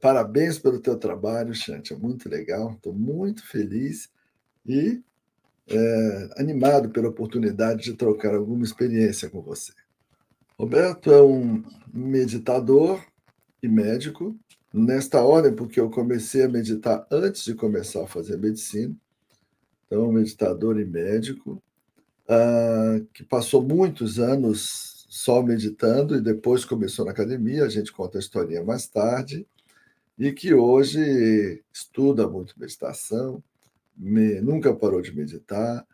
Parabéns pelo teu trabalho, Xante. É muito legal. Estou muito feliz e é, animado pela oportunidade de trocar alguma experiência com você. Roberto é um meditador e médico. Nesta ordem, porque eu comecei a meditar antes de começar a fazer medicina. Então, meditador e médico, uh, que passou muitos anos só meditando e depois começou na academia. A gente conta a historinha mais tarde e que hoje estuda muito meditação, me, nunca parou de meditar,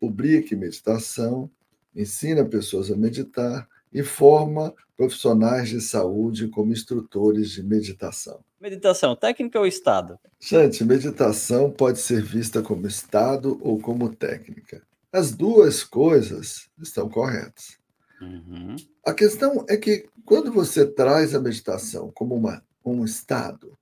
publica meditação, ensina pessoas a meditar e forma profissionais de saúde como instrutores de meditação. Meditação, técnica ou estado? Gente, meditação pode ser vista como estado ou como técnica. As duas coisas estão corretas. Uhum. A questão é que quando você traz a meditação como uma um estado.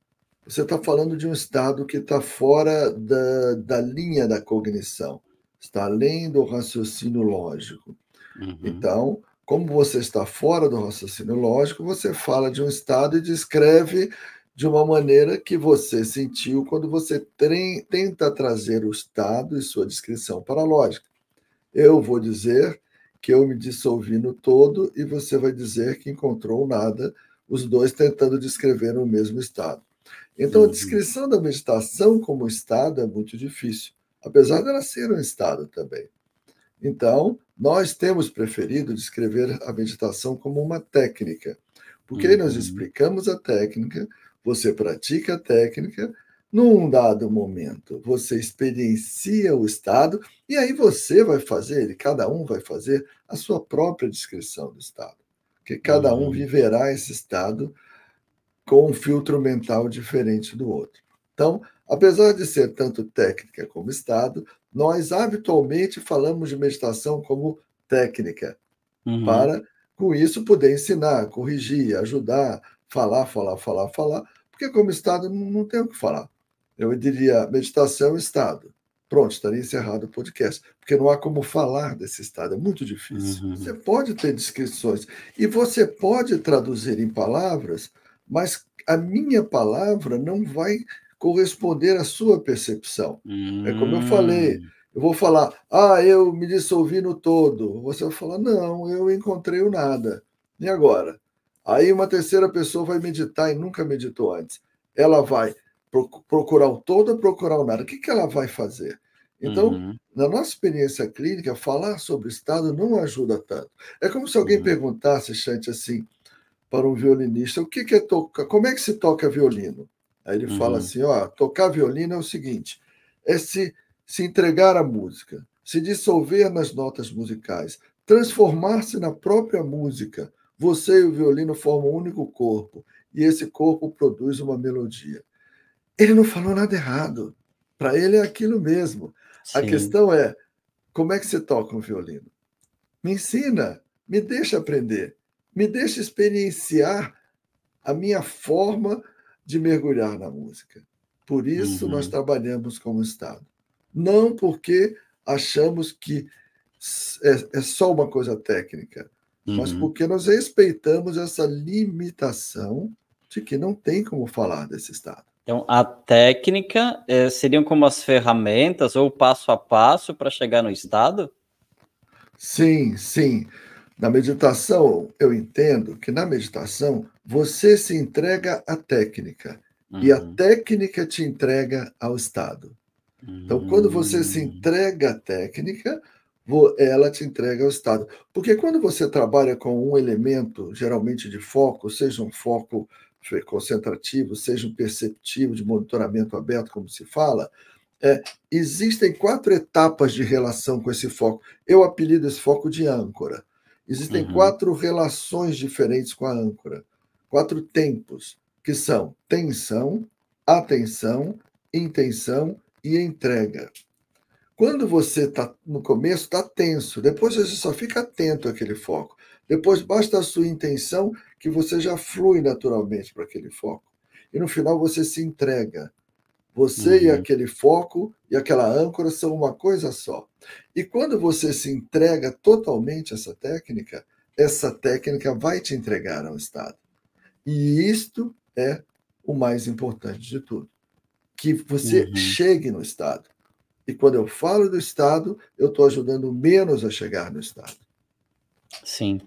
Você está falando de um estado que está fora da, da linha da cognição, está além do raciocínio lógico. Uhum. Então, como você está fora do raciocínio lógico, você fala de um estado e descreve de uma maneira que você sentiu quando você tenta trazer o estado e sua descrição para a lógica. Eu vou dizer que eu me dissolvi no todo e você vai dizer que encontrou nada os dois tentando descrever o mesmo estado. Então, a uhum. descrição da meditação como estado é muito difícil, apesar dela ser um estado também. Então, nós temos preferido descrever a meditação como uma técnica, porque aí nós uhum. explicamos a técnica, você pratica a técnica, num dado momento você experiencia o estado, e aí você vai fazer, e cada um vai fazer a sua própria descrição do estado que cada um uhum. viverá esse estado com um filtro mental diferente do outro. Então, apesar de ser tanto técnica como estado, nós habitualmente falamos de meditação como técnica, uhum. para, com isso, poder ensinar, corrigir, ajudar, falar, falar, falar, falar, porque como estado não tem o que falar. Eu diria meditação estado. Pronto, estaria encerrado o podcast, porque não há como falar desse estado, é muito difícil. Uhum. Você pode ter descrições e você pode traduzir em palavras, mas a minha palavra não vai corresponder à sua percepção. Uhum. É como eu falei, hum. eu vou falar, ah, eu me dissolvi no todo. Você vai falar, não, eu encontrei o nada. E agora? Aí uma terceira pessoa vai meditar e nunca meditou antes. Ela vai procurar o todo ou procurar o nada. O que, que ela vai fazer? Então, uhum. na nossa experiência clínica, falar sobre o estado não ajuda tanto. É como se alguém uhum. perguntasse, Chante, assim, para um violinista, o que, que é tocar, como é que se toca violino? Aí ele uhum. fala assim, ó, tocar violino é o seguinte, é se, se entregar à música, se dissolver nas notas musicais, transformar-se na própria música. Você e o violino formam um único corpo, e esse corpo produz uma melodia. Ele não falou nada errado. Para ele é aquilo mesmo. Sim. A questão é: como é que você toca um violino? Me ensina, me deixa aprender, me deixa experienciar a minha forma de mergulhar na música. Por isso uhum. nós trabalhamos como Estado. Não porque achamos que é, é só uma coisa técnica, uhum. mas porque nós respeitamos essa limitação de que não tem como falar desse Estado. Então, a técnica é, seriam como as ferramentas ou passo a passo para chegar no estado? Sim, sim. Na meditação, eu entendo que na meditação você se entrega à técnica uhum. e a uhum. técnica te entrega ao estado. Uhum. Então, quando você se hum. entrega à técnica, ela te entrega ao estado. Porque quando você trabalha com um elemento, geralmente de foco, seja um foco concentrativo, seja um perceptivo de monitoramento aberto, como se fala, é, existem quatro etapas de relação com esse foco. Eu apelido esse foco de âncora. Existem uhum. quatro relações diferentes com a âncora, quatro tempos, que são tensão, atenção, intenção e entrega. Quando você está no começo, está tenso, depois você só fica atento àquele foco. Depois basta a sua intenção que você já flui naturalmente para aquele foco. E no final você se entrega. Você uhum. e aquele foco e aquela âncora são uma coisa só. E quando você se entrega totalmente a essa técnica, essa técnica vai te entregar ao estado. E isto é o mais importante de tudo, que você uhum. chegue no estado. E quando eu falo do estado, eu estou ajudando menos a chegar no estado. Sim.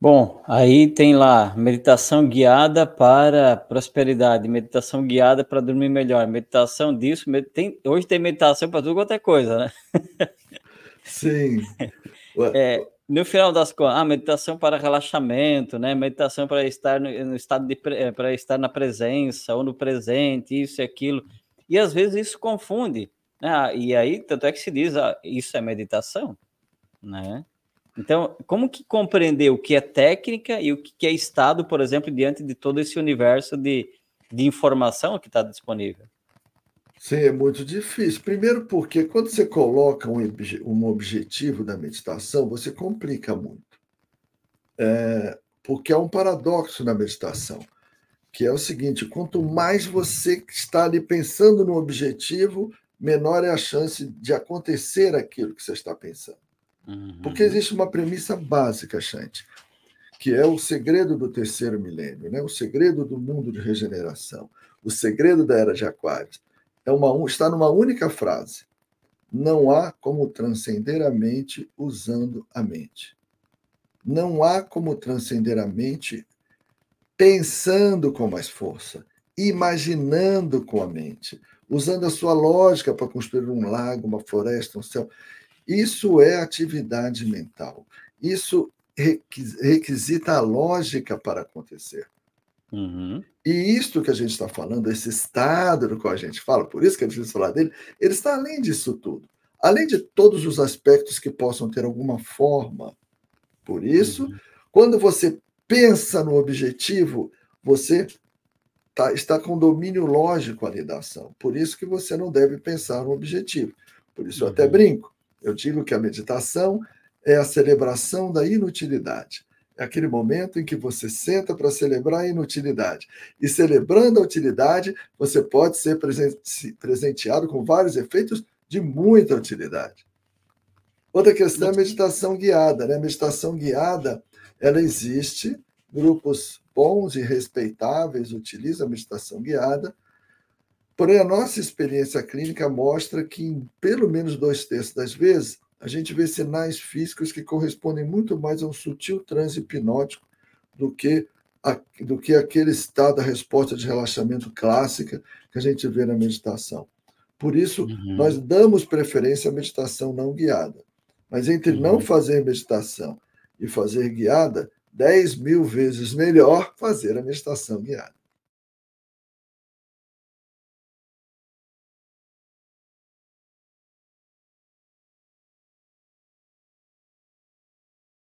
Bom, aí tem lá meditação guiada para prosperidade, meditação guiada para dormir melhor, meditação disso, med... tem... hoje tem meditação para tudo quanto é coisa, né? Sim. É, no final das contas, ah, meditação para relaxamento, né? Meditação para estar no, no estado de é, para estar na presença ou no presente, isso e aquilo. E às vezes isso confunde, né? E aí tanto é que se diz, ah, isso é meditação, né? Então, como que compreender o que é técnica e o que é estado, por exemplo, diante de todo esse universo de, de informação que está disponível? Sim, é muito difícil. Primeiro, porque quando você coloca um, um objetivo da meditação, você complica muito. É, porque há um paradoxo na meditação, que é o seguinte: quanto mais você está ali pensando no objetivo, menor é a chance de acontecer aquilo que você está pensando. Uhum. Porque existe uma premissa básica, Chante, que é o segredo do terceiro milênio, né? o segredo do mundo de regeneração, o segredo da era de Aquários. É uma, está numa única frase: não há como transcender a mente usando a mente. Não há como transcender a mente pensando com mais força, imaginando com a mente, usando a sua lógica para construir um lago, uma floresta, um céu. Isso é atividade mental. Isso requisita a lógica para acontecer. Uhum. E isto que a gente está falando, esse estado do qual a gente fala, por isso que a gente falar dele, ele está além disso tudo. Além de todos os aspectos que possam ter alguma forma. Por isso, uhum. quando você pensa no objetivo, você tá, está com domínio lógico ali da ação. Por isso que você não deve pensar no objetivo. Por isso eu até uhum. brinco. Eu digo que a meditação é a celebração da inutilidade. É aquele momento em que você senta para celebrar a inutilidade. E celebrando a utilidade, você pode ser presenteado com vários efeitos de muita utilidade. Outra questão é a meditação guiada. Né? A meditação guiada, ela existe, grupos bons e respeitáveis utilizam a meditação guiada, Porém, a nossa experiência clínica mostra que, em pelo menos dois terços das vezes, a gente vê sinais físicos que correspondem muito mais a um sutil transe hipnótico do que, a, do que aquele estado da resposta de relaxamento clássica que a gente vê na meditação. Por isso, uhum. nós damos preferência à meditação não guiada. Mas entre uhum. não fazer meditação e fazer guiada, 10 mil vezes melhor fazer a meditação guiada.